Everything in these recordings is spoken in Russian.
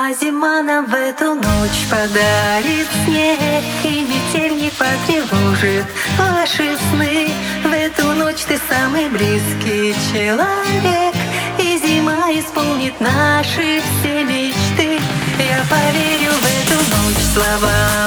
А зима нам в эту ночь подарит снег И метель не потревожит ваши сны. В эту ночь ты самый близкий человек И зима исполнит наши все мечты. Я поверю в эту ночь слова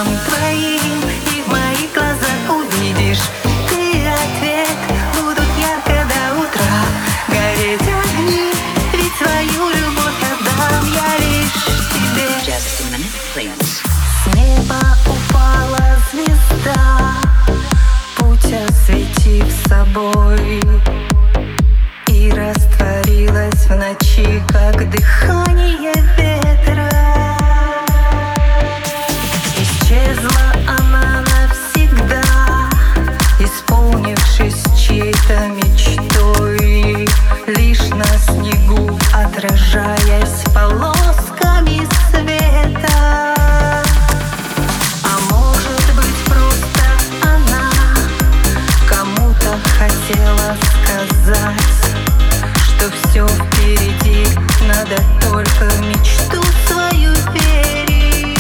надо только мечту свою верить.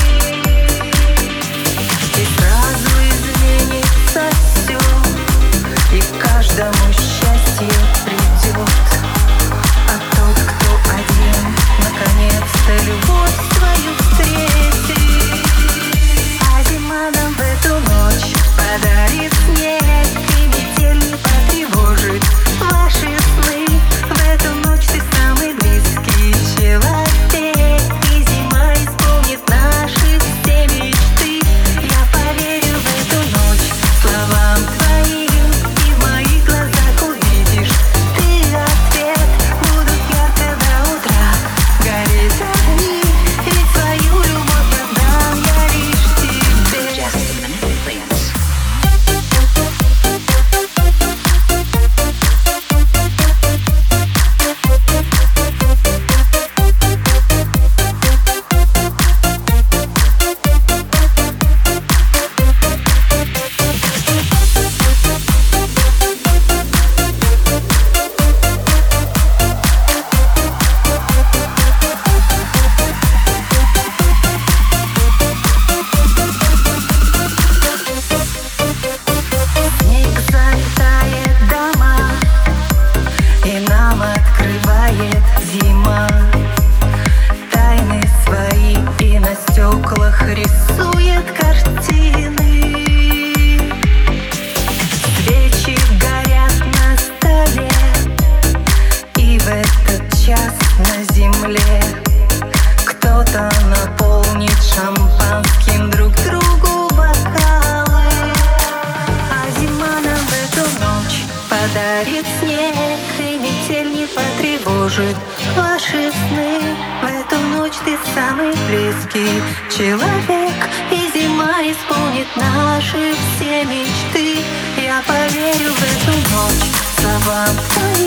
И сразу изменится все И каждому стеклах рисует картины. Свечи горят на столе И в этот час на земле Кто-то наполнит шампанским друг другу бокалы. А зима нам в эту ночь подарит снег кружит ваши сны В эту ночь ты самый близкий человек И зима исполнит наши все мечты. Я поверю в эту ночь. Словам твоим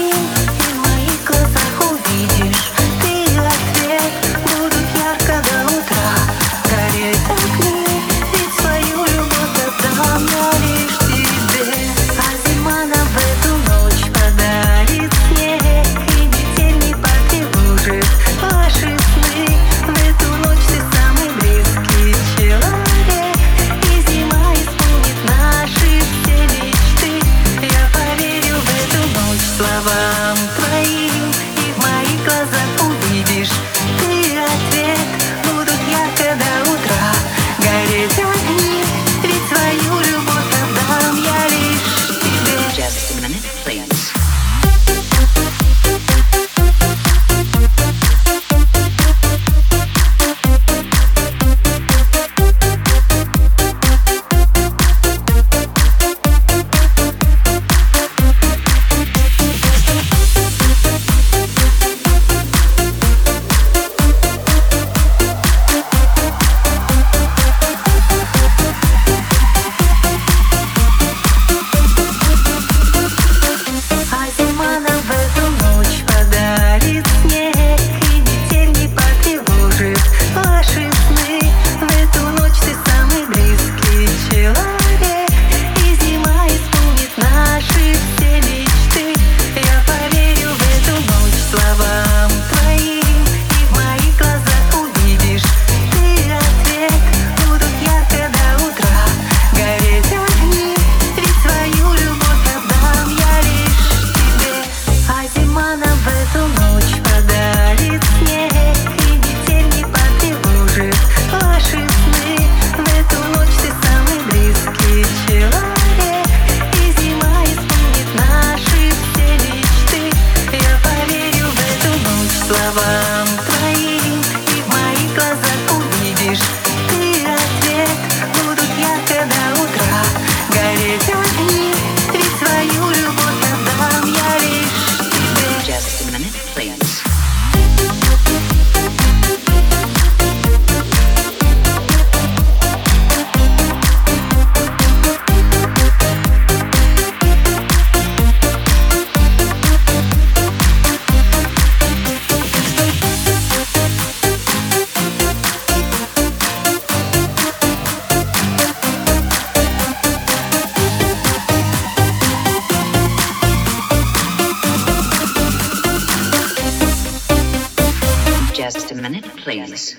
minute, please.